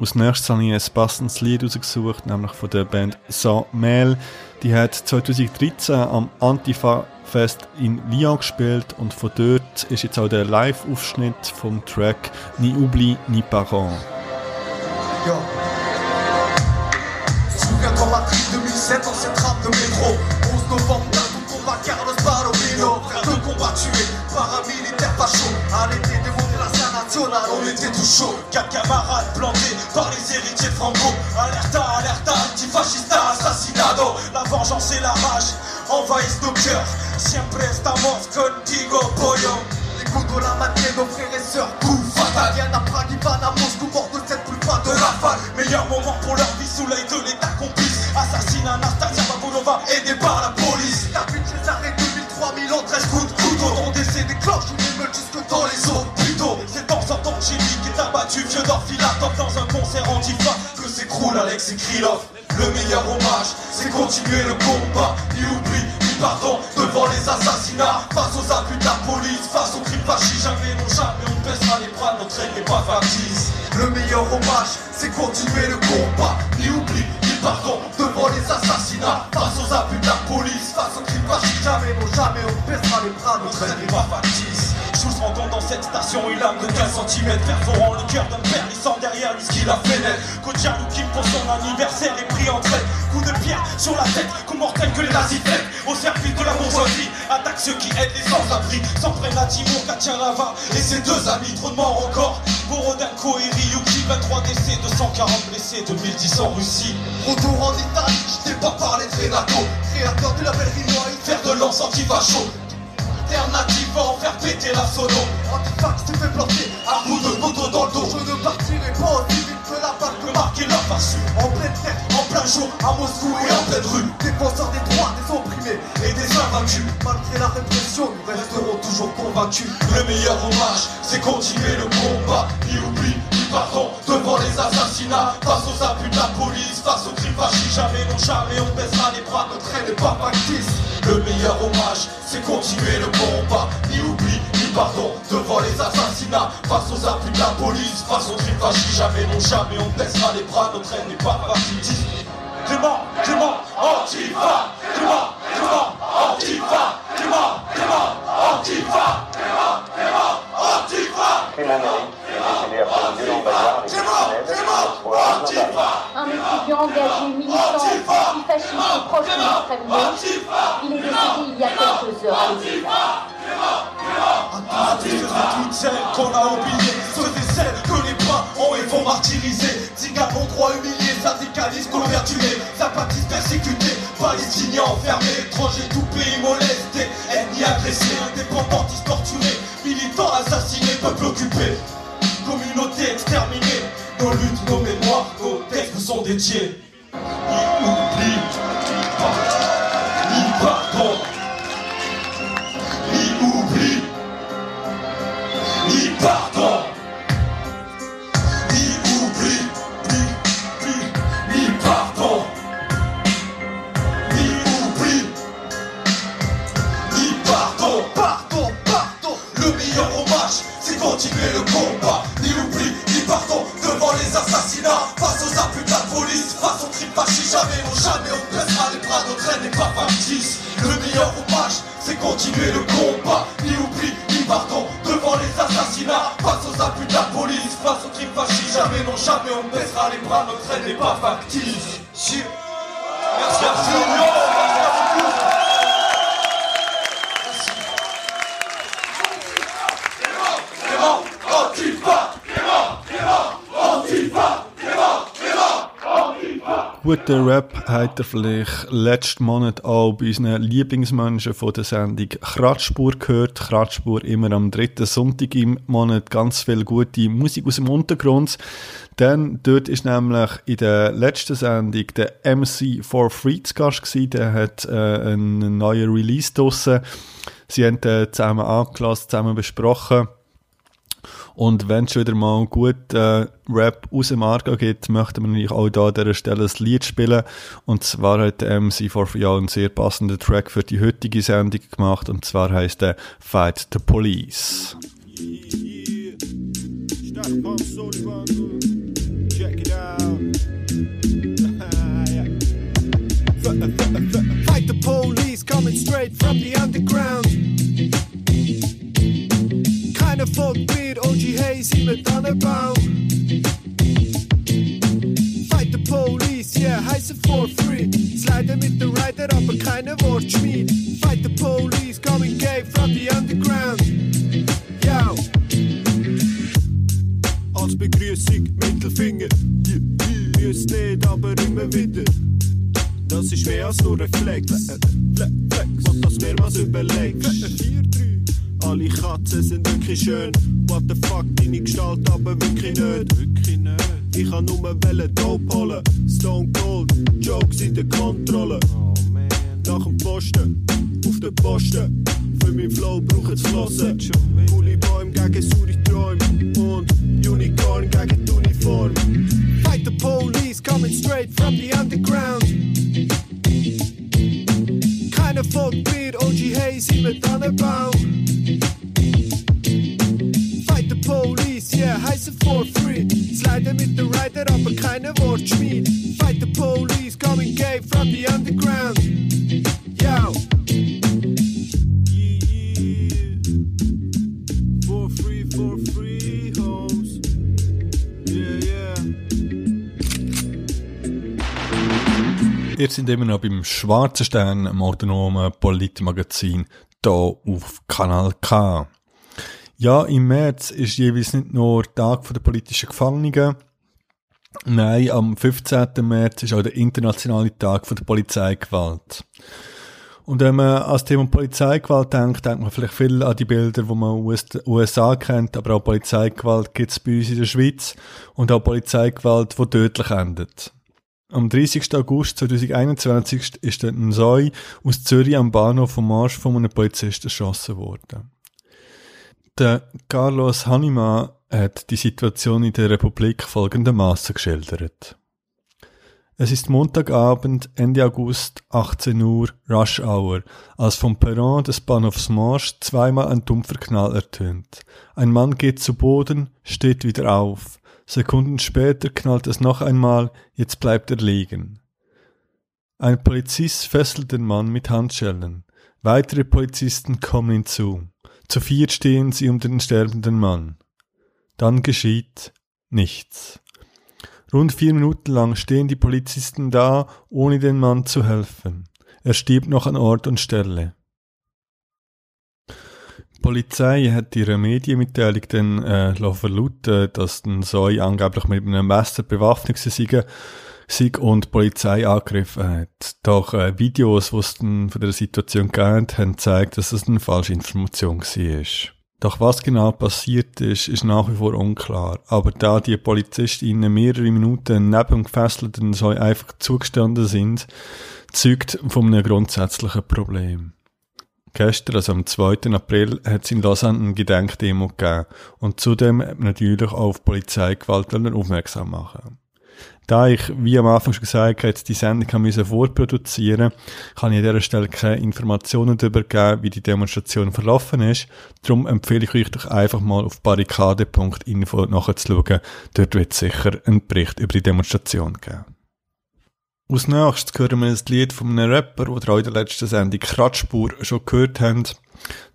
[SPEAKER 2] Als nächstes habe ich ein passendes Lied rausgesucht, nämlich von der Band Saint Mail. Die hat 2013 am Antifa Fest in Lyon gespielt und von dort ist jetzt auch der Live-Aufschnitt vom Track Ni oubli ni parent.
[SPEAKER 11] Yo. Chaud Quatre camarades plantés par les héritiers Franco. Alerta, alerta, antifascista, assassinado. La vengeance et la rage envahissent nos cœurs. Siempre estamos contigo, pollo. Les coups de la matinée, nos frères et sœurs, coup fatal. Viens à Prague, Ivan à Moscou, mort de cette plus pas de rafale Meilleur moment pour leur vie sous l'œil de l'état complice. Assassinat Anastasia Babulova, aidé par la police est abattu Vieux d'Orphilatov dans un concert antifa. Que s'écroule Alex et Krylov Le meilleur hommage, c'est continuer le combat. Ni oubli, ni pardon devant les assassinats. Face aux abus de la police, face aux crimes fascistes Jamais, non jamais, on baissera les bras, notre règne n'est pas factice. Le meilleur hommage, c'est continuer le combat. Ni oubli, ni pardon devant les assassinats a de 15 cm Perforant le cœur d'un père, il sent derrière lui ce qu'il a fait naître Kodja Lukim pour son anniversaire est pris en traite Coup de pierre sur la tête, coup mortel que les nazis Au service de la bourgeoisie, attaque ceux qui aident les sans-abri. S'en prennent à Timur, et ses deux amis Trop de morts encore, Borodenko et Ryuki 23 décès, 240 blessés, 2010 en Russie. Retour en Italie, je t'ai pas parlé de Renato. Créateur du label Rinois, faire de l'encens chaud Alternative va en faire péter la sono. Antifax tu fais planter à coups de poteau dans le dos. Je ne partirai pas aussi vite que la balle peut marquer la farce. En pleine tête, en plein jour, à Moscou et en pleine rue. Défenseurs des droits, des opprimés et des invaincus. Malgré la répression, nous resterons toujours convaincus. Le meilleur hommage, c'est continuer le combat. Ni oubli, pardon devant les assassinats. Face aux abus de la police, face aux crimes fascistes Jamais, non jamais, on baissera les bras, notre règne n'est pas factice. Le meilleur hommage, c'est continuer le combat. Ni oubli, ni pardon devant les assassinats. Face aux abus de la police, face aux crimes fascistes Jamais, non jamais, on baissera les bras, notre règne n'est pas factice. Clément, Antifa. Antifa. Antifa
[SPEAKER 16] Un étudiant engagé, militant, antifasciste et proche de l'extrême gauche, il est décédé il y a quelques heures à l'hôpital.
[SPEAKER 11] Artistes de toutes celles qu'on a oubliées Ceux et celles que les bras ont et vont martyriser. Ziganes droit humiliés, syndicalistes convertués Zapatistes persécutés, palestiniens enfermés. Étrangers tout pays molestés, ethnies agressés Indépendantistes torturés, militants assassinés, peuple occupé Communauté exterminée, nos luttes, nos mémoires, nos textes sont dédiés. Ni oubli, ni pardon, ni pardon. Ni oubli, ni pardon, continuer le combat, ni l'oubli, ni pardon devant les assassinats, face aux abus de la police, face au crime fasciste, jamais on jamais on baissera les bras, notre haine n'est pas factice. Le meilleur hommage, c'est
[SPEAKER 6] continuer le combat, ni oubli, ni pardon devant les assassinats, face aux abus de la police, face au crime fasciste, jamais non jamais on baissera les bras, notre haine n'est pas factice. Merci, merci.
[SPEAKER 2] Guten Rap habt ihr vielleicht letzten Monat auch bei unseren Lieblingsmenschen von der Sendung Kratzspur gehört. Kratzspur immer am dritten Sonntag im Monat ganz viel gute Musik aus dem Untergrund. Dann dort ist nämlich in der letzten Sendung der MC for Free zu Gast gewesen. Der hat äh, einen neuen Release draussen. Sie haben den zusammen angelassen, zusammen besprochen. Und wenn es schon wieder mal gut äh, Rap aus dem Argo gibt, möchten wir natürlich auch da an dieser Stelle ein Lied spielen. Und zwar hat MC for Free auch einen sehr passenden Track für die heutige Sendung gemacht. Und zwar heißt der Fight the Police.
[SPEAKER 12] Fight the police coming straight from the underground. Keine Folkbeat, OG Hazy mit Tannenbaum. Fight the police, yeah, heiße for free. Slide mit der Rider, aber keine Wortschmied. Fight the police coming gay from the underground. Yo. Als Begrüßung Mittelfinger. Yeah, yeah. Müsst nicht, aber immer wieder. Das ist mehr als nur Reflex. Flex, was das mehrmals überlegst. Alle Katzen sind wirklich schön. What the fuck, deine Gestalt aber wirklich nicht. Wirklich nicht. Ich kann nur Wellen Dope holen. Stone Cold, Jokes in der Kontrolle. Nach dem Posten, auf den Posten. Für mein Flow braucht es Flossen. Coole Bäume gegen saure Träume. Und Unicorn gegen die Uniform. Fight the police coming straight from the underground. Keine Folkbeat, OG Hazy mit Tannenbaum. Heiße for free. Slide mit der Rider, aber keine Wortschmied. Fight the police, coming gay from the underground. Yo.
[SPEAKER 2] Ihr seid immer noch beim Schwarzen Stern, im autonomen Politmagazin, hier auf Kanal K. Ja, im März ist jeweils nicht nur der Tag der politischen Gefangenen. Nein, am 15. März ist auch der internationale Tag der Polizeigewalt. Und wenn man an Thema Polizeigewalt denkt, denkt man vielleicht viel an die Bilder, die man aus den USA kennt, aber auch Polizeigewalt gibt es bei uns in der Schweiz und auch Polizeigewalt, die tödlich endet. Am 30. August 2021 ist der Nsoi aus Zürich am Bahnhof vom Marsch von einem Polizisten erschossen worden. Der Carlos Hanima hat die Situation in der Republik folgendermaßen geschildert. Es ist Montagabend, Ende August, 18 Uhr, Rush Hour, als vom Perron des Bahnhofs Marsch zweimal ein dumpfer Knall ertönt. Ein Mann geht zu Boden, steht wieder auf. Sekunden später knallt es noch einmal, jetzt bleibt er liegen. Ein Polizist fesselt den Mann mit Handschellen. Weitere Polizisten kommen hinzu. Zu vier stehen sie um den sterbenden Mann. Dann geschieht nichts. Rund vier Minuten lang stehen die Polizisten da, ohne den Mann zu helfen. Er stirbt noch an Ort und Stelle. Die Polizei hat ihre Medienmitteilung dann äh, verlauten, dass den Soi angeblich mit einem Messer bewaffnet sei, sei und Polizei angegriffen hat. Doch äh, Videos, die es von der Situation gegeben haben, gezeigt, dass es eine falsche Information war. Doch was genau passiert ist, ist nach wie vor unklar. Aber da die PolizistInnen mehrere Minuten neben dem gefesselten Soi einfach zugestanden sind, zeugt von einem grundsätzlichen Problem. Gestern, also am 2. April, hat es in Lausanne eine Gedenkdemo gegeben und zudem natürlich auch auf Polizeigewalt aufmerksam machen. Da ich, wie am Anfang schon gesagt habe, die Sendung müssen vorproduzieren, kann ich an dieser Stelle keine Informationen darüber geben, wie die Demonstration verlaufen ist. Darum empfehle ich euch doch einfach mal auf barrikade.info nachzuschauen. Dort wird es sicher einen Bericht über die Demonstration geben. Als nächstes hören wir ein Lied von einem Rapper, den ihr auch in der letzten Sendung Kratzspur schon gehört habt.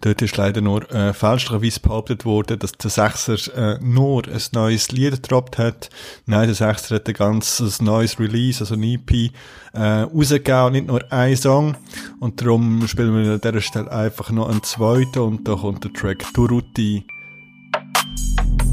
[SPEAKER 2] Dort ist leider nur äh, fälschlicherweise behauptet worden, dass der Sechser äh, nur ein neues Lied gedroppt hat. Nein, der Sechser hat ein ganzes neues Release, also ein EP, äh, rausgegeben nicht nur ein Song. Und darum spielen wir an dieser Stelle einfach noch einen zweiten und da kommt der Track Turuti.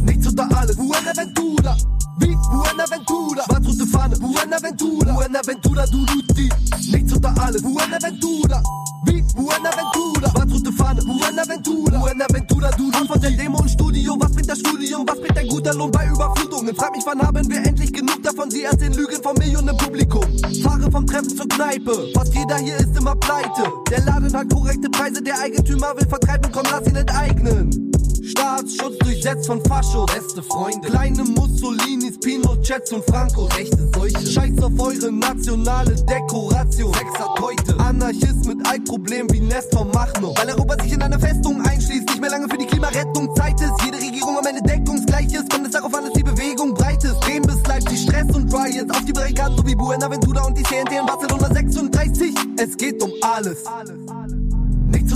[SPEAKER 17] Nichts unter alles, Buenaventura. Wie Buenaventura, was rote Fahne, Buenaventura, Buenaventura, Duruti. Nichts unter alles, Buenaventura. Wie Buenaventura, was rote Fahne, Buenaventura, Buenaventura, Duruti. Von der Demo und Studio, was bringt das Studium, was bringt ein guter Lohn bei Überflutungen? Frag mich, wann haben wir endlich genug davon, sie erst den Lügen vom Millionen Publikum. Fahre vom Treffen zur Kneipe, fast jeder hier ist immer pleite. Der Laden hat korrekte Preise, der Eigentümer will vertreiben, komm, lass ihn enteignen. Staatsschutz durchsetzt von Fascho, beste Freunde. Kleine Mussolinis, Pinochets und Franco, rechte Seuche. Scheiß auf eure nationale Dekoration. Sechser Teute. Anarchist mit Altproblem wie Nestor Machno. Weil Europa sich in einer Festung einschließt, nicht mehr lange für die Klimarettung Zeit ist. Jede Regierung am Ende deckungsgleich ist, kommt es darauf an, dass die Bewegung breit ist. Bremen bis Leipzig, Stress und Riots. Auf die Barrikaden, so wie Buenaventura und die CNT in Barcelona 36. Es geht um alles. Unter alles.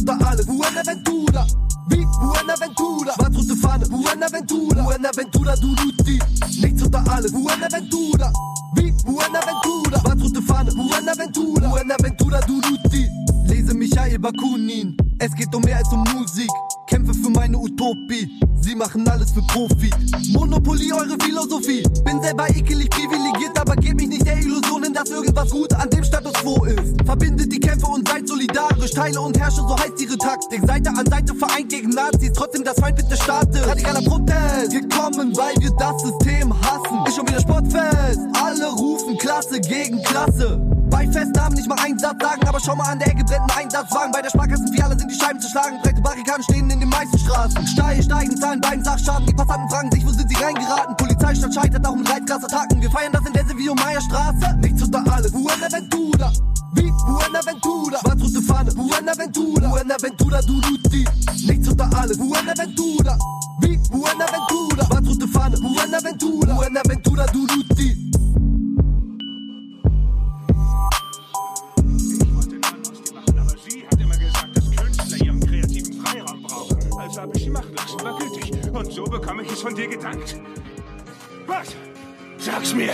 [SPEAKER 17] Buenaventura. Wie Buenaventura, schwarz-rote Fahne, Buenaventura, Buenaventura, Duruti, nichts unter alles, Buenaventura, wie Buenaventura, schwarz-rote Fahne, Buenaventura, Buenaventura, Duruti, lese Michael Bakunin, es geht um mehr als um Musik, kämpfe für meine Utopie, sie machen alles für Profit, Monopoly eure Philosophie, bin selber ekelig privilegiert, aber geb mich nicht der Illusionen, dass irgendwas gut an dem Status quo ist, verbindet die Kämpfe und seid solidarisch, teile und herrsche, so heißt ihre Taktik, Seite an Seite vereint gegen Nazis, trotzdem das Feind bitte startet. Radikaler Protest, wir kommen, weil wir das System hassen. Ist schon wieder Sportfest, alle rufen Klasse gegen Klasse. Bei Festnahmen nicht mal einen Satz sagen, aber schau mal an der Ecke brennt ein Einsatzwagen. Bei der Sparkassenfiliale sind die Scheiben zu schlagen, breite Barrikaden stehen in den meisten Straßen. Steil steigen Zahlen beiden Sachschaden, die Passanten fragen sich, wo sind sie reingeraten. Polizeistadt scheitert auch mit Reizgasattacken. Wir feiern das in der Sevilla Meier Straße. Nichts unter alles, Buenaventura. Wie Buenaventura, schwarz-rote Fahne, Buenaventura, Buenaventura, Duruti, nichts unter alles, Buenaventura, wie Buenaventura, schwarz-rote Fahne, Buenaventura, Buenaventura, Duruti.
[SPEAKER 3] Also Und so bekomme ich es von dir gedankt. Was? Sag's mir.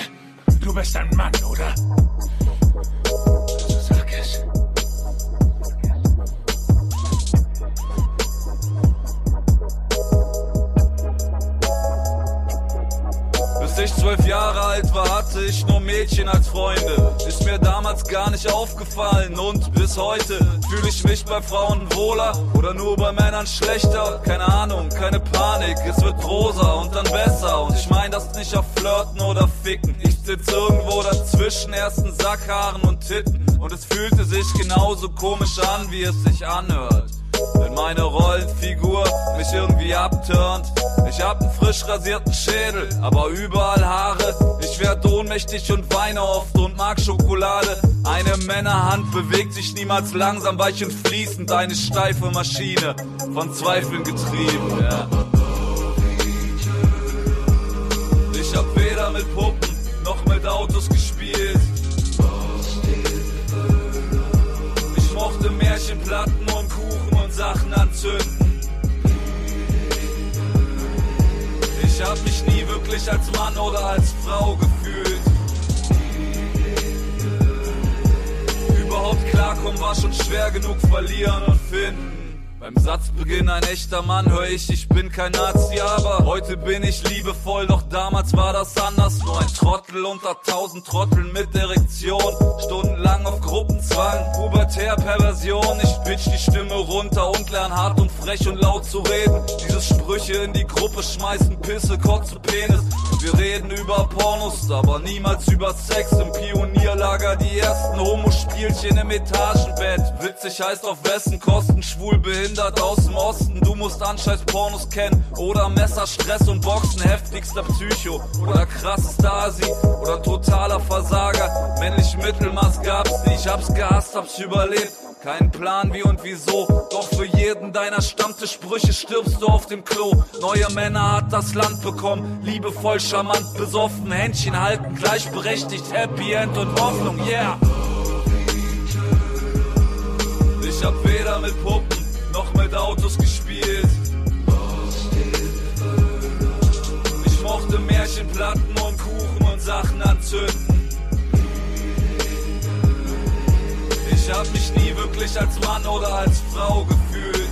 [SPEAKER 3] Du bist ein Mann, oder?
[SPEAKER 18] Bis ich zwölf Jahre alt war, hatte ich nur Mädchen als Freunde. Ist mir damals gar nicht aufgefallen und bis heute fühle ich mich bei Frauen wohler oder nur bei Männern schlechter. Keine Ahnung, keine Panik, es wird rosa und dann besser. Und ich mein das nicht auf Flirten oder Ficken. Ich sitz irgendwo dazwischen ersten Sackhaaren und Titten. Und es fühlte sich genauso komisch an, wie es sich anhört. Wenn meine Rollenfigur mich irgendwie abturnt. Ich hab einen frisch rasierten Schädel, aber überall Haare. Ich werd ohnmächtig und weine oft und mag Schokolade. Eine Männerhand bewegt sich niemals langsam, weich und fließend. Eine steife Maschine, von Zweifeln getrieben, ja. Hab mich nie wirklich als Mann oder als Frau gefühlt. Überhaupt klarkommen war schon schwer genug verlieren und finden. Beim Satzbeginn ein echter Mann hör ich, ich bin kein Nazi, aber heute bin ich liebevoll, doch damals war das anders. Nur ein Trottel unter tausend Trotteln mit Erektion. Stundenlang auf Gruppenzwang, pubertär Perversion. Ich pitch die Stimme runter und lern hart und frech und laut zu reden. Diese Sprüche in die Gruppe schmeißen Pisse, Kotze, Penis. Wir reden über Pornos, aber niemals über Sex im Pionierlager. Die ersten Homospielchen im Etagenbett. Witzig heißt auf wessen Kosten, schwul behindert aus dem Osten. Du musst anscheiß Pornos kennen. Oder Messer, Stress und Boxen, heftigster Psycho. Oder krass Stasi. Oder totaler Versager. Männlich Mittelmaß gab's nie. Ich hab's gehasst, hab's überlebt. Kein Plan wie und wieso, doch für jeden deiner Stammtischsprüche stirbst du auf dem Klo. Neue Männer hat das Land bekommen, liebevoll, charmant, besoffen, Händchen halten, gleichberechtigt, Happy End und Hoffnung, yeah. Ich hab weder mit Puppen noch mit Autos gespielt. Ich mochte Märchenplatten und Kuchen und Sachen anzünden. Ich hab mich nie wirklich als Mann oder als Frau gefühlt.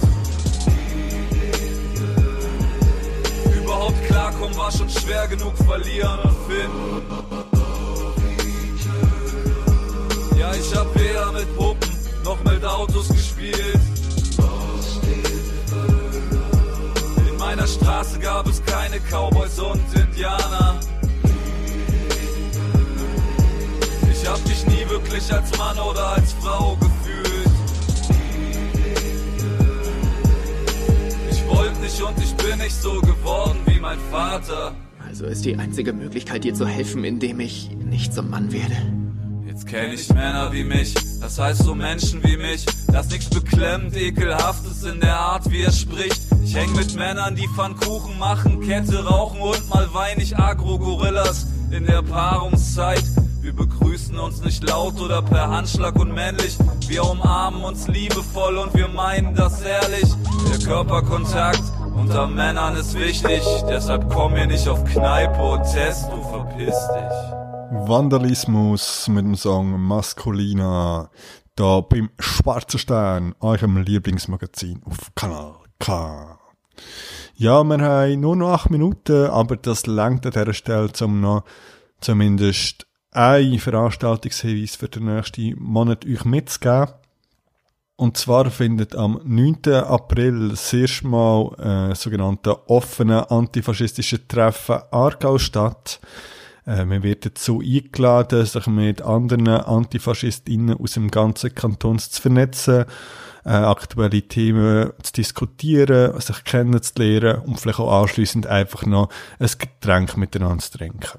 [SPEAKER 18] Überhaupt klarkommen war schon schwer genug, verlieren und finden. Ja, ich hab weder mit Puppen noch mit Autos gespielt. Straße gab es keine Cowboys und Indianer. Ich hab mich nie wirklich als Mann oder als Frau gefühlt. Ich wollte nicht und ich bin nicht so geworden wie mein Vater.
[SPEAKER 19] Also ist die einzige Möglichkeit, dir zu helfen, indem ich nicht zum Mann werde.
[SPEAKER 18] Jetzt kenn ich Männer wie mich, das heißt so Menschen wie mich, das nichts beklemmend, ekelhaftes in der Art, wie er spricht. Ich häng mit Männern, die Pfannkuchen machen, Kette rauchen und mal weinig Agro-Gorillas in der Paarungszeit. Wir begrüßen uns nicht laut oder per Handschlag und männlich. Wir umarmen uns liebevoll und wir meinen das ehrlich. Der Körperkontakt unter Männern ist wichtig. Deshalb komm mir nicht auf Kneipe und Test, du verpiss dich.
[SPEAKER 2] Vandalismus mit dem Song Maskulina. Da beim Schwarzen Stern, eurem Lieblingsmagazin auf Kanal K. Ja, wir haben nur noch acht Minuten, aber das langt an dieser Stelle, um noch zumindest ein Veranstaltungshinweis für den nächsten Monat euch mitzugeben. Und zwar findet am 9. April das erste Mal äh, sogenannte offene antifaschistische Treffen Aargau statt. Äh, man wird dazu eingeladen, sich mit anderen AntifaschistInnen aus dem ganzen Kanton zu vernetzen, äh, aktuelle Themen zu diskutieren, sich kennenzulernen und vielleicht auch anschließend einfach noch ein Getränk miteinander zu trinken.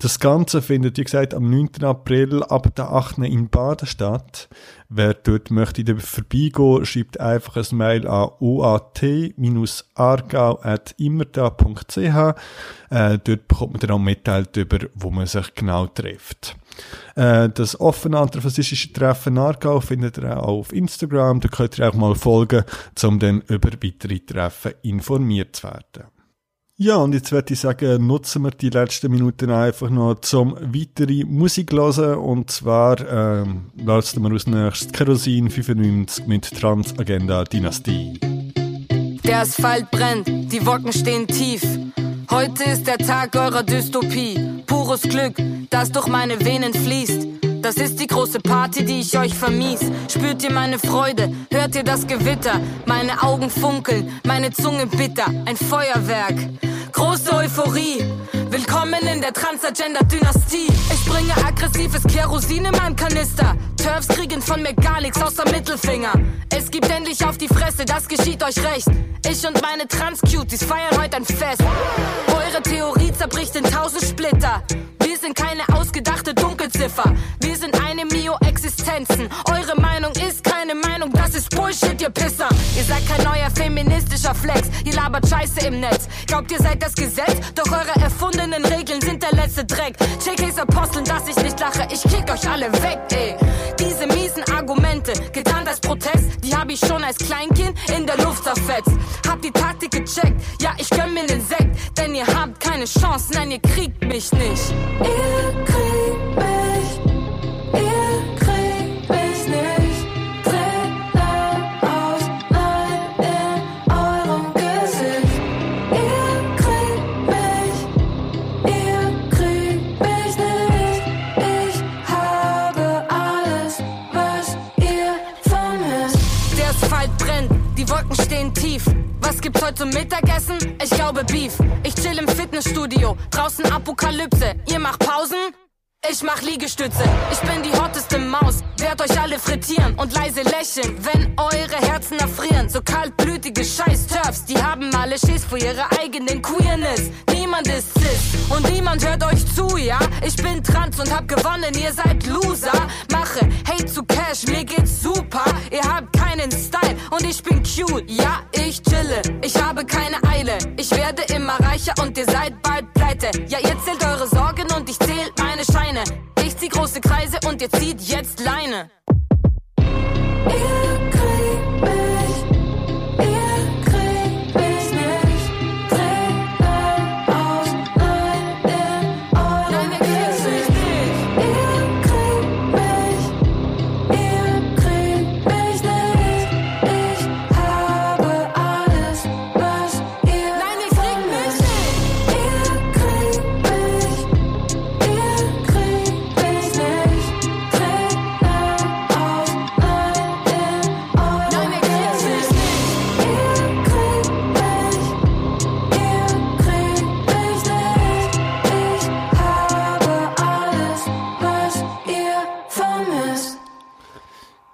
[SPEAKER 2] Das Ganze findet, wie gesagt, am 9. April ab der 8. in Baden statt. Wer dort möchte vorbeigehen, schreibt einfach ein Mail an uat-argau.immerda.ch. Äh, dort bekommt man dann auch mitteilt über, wo man sich genau trifft. Äh, das offene antifaschistische Treffen Aargau findet ihr auch auf Instagram. Da könnt ihr auch mal folgen, um dann über weitere Treffen informiert zu werden. Ja, und jetzt würde ich sagen, nutzen wir die letzten Minuten einfach noch zum weitere Musik hören. Und zwar ähm, lassen wir als nächstes Kerosin 95 mit Transagenda Dynastie.
[SPEAKER 20] Der Asphalt brennt, die Wolken stehen tief. Heute ist der Tag eurer Dystopie. Pures Glück, das durch meine Venen fließt. Das ist die große Party, die ich euch vermies. Spürt ihr meine Freude? Hört ihr das Gewitter? Meine Augen funkeln, meine Zunge bitter, ein Feuerwerk. Große Euphorie. Willkommen in der Transagender-Dynastie. Ich bringe aggressives Kerosin in meinem Kanister. Turfs kriegen von mir gar nichts außer Mittelfinger. Es gibt endlich auf die Fresse, das geschieht euch recht. Ich und meine Trans-Cuties feiern heute ein Fest. Eure Theorie zerbricht in tausend Splitter. Wir sind keine ausgedachte Dunkelziffer. Wir sind eine Mio-Existenzen. Eure Meinung ist keine Meinung, das ist Bullshit, ihr Pisser. Ihr seid kein neuer feministischer Flex. Ihr labert Scheiße im Netz. Glaubt, ihr seid das Gesetz? Doch eure erfundenen Regeln sind der letzte Dreck. JKs Aposteln, dass ich nicht lache. Ich kick euch alle weg, ey. Diese miesen Argumente, getan als Protest, die hab ich schon als Kleinkind in der Luft zerfetzt. Hab die Taktik gecheckt, ja, ich gönn mir den Sekt, denn ihr habt keine Chance, nein, ihr kriegt mich nicht. Ihr kriegt mich, zum Mittagessen? Ich glaube Beef. Ich chill im Fitnessstudio, draußen Apokalypse. Ihr macht Pausen? Ich mach Liegestütze, ich bin die hotteste Maus, werd euch alle frittieren und leise lächeln, wenn eure Herzen erfrieren. So kaltblütige Scheiß-Turfs, die haben alle Schiss vor ihrer eigenen Queerness. Niemand ist cis und niemand hört euch zu, ja? Ich bin trans und hab gewonnen, ihr seid Loser. Mache Hate zu Cash, mir geht's super. Ihr habt keinen Style und ich bin cute. Ja, ich chille, ich habe keine Eile. Ich werde immer reicher und ihr seid bald pleite. Ja, ihr zählt eure Sorgen Ich zieh große Kreise und ihr zieht jetzt Leine. Ihr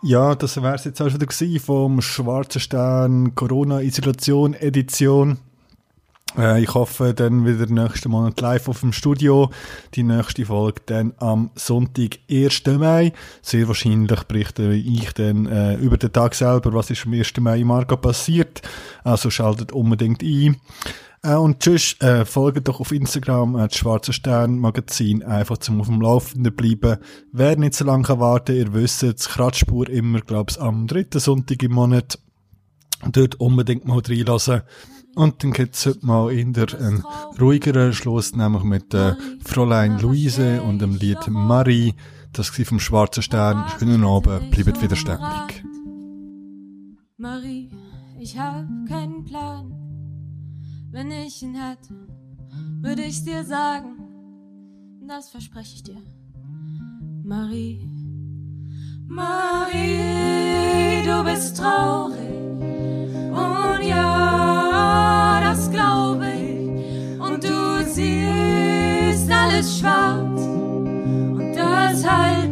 [SPEAKER 2] Ja, das wäre es jetzt auch wieder gewesen vom Schwarzen Stern Corona-Isolation Edition. Äh, ich hoffe dann wieder nächsten Monat live auf dem Studio. Die nächste Folge dann am Sonntag, 1. Mai. Sehr wahrscheinlich berichte ich dann äh, über den Tag selber, was ist am 1. Mai im Argo passiert. Also schaltet unbedingt ein. Äh, und tschüss, äh, folgt doch auf Instagram, äh, das Schwarze Stern Magazin, einfach zum auf dem Laufenden bleiben. Wer nicht so lange kann warten, ihr wisst, das Kratzspur immer, glaub's, am dritten Sonntag im Monat. Dort unbedingt mal reinlassen. Und dann gibt's heute mal in der einen ruhigeren Schluss, nämlich mit äh, Fräulein Luise und dem Lied Marie. Das war vom Schwarzen Stern. Schönen Abend, bleibt widerständig.
[SPEAKER 21] Marie, ich hab keinen Plan. Wenn ich ihn hätte, würde ich's dir sagen. Das verspreche ich dir. Marie, Marie, du bist traurig. Und ja, das glaube ich. Und du siehst alles schwarz. Und das halt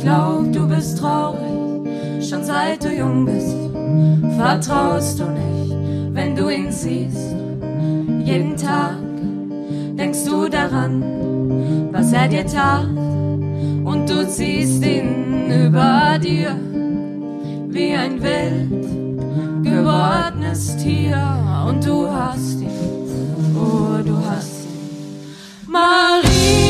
[SPEAKER 21] ich glaub, du bist traurig. Schon seit du jung bist, vertraust du nicht, wenn du ihn siehst. Jeden Tag denkst du daran, was er dir tat. Und du ziehst ihn über dir wie ein wild gewordenes Tier. Und du hast ihn, oh, du hast ihn. Marie,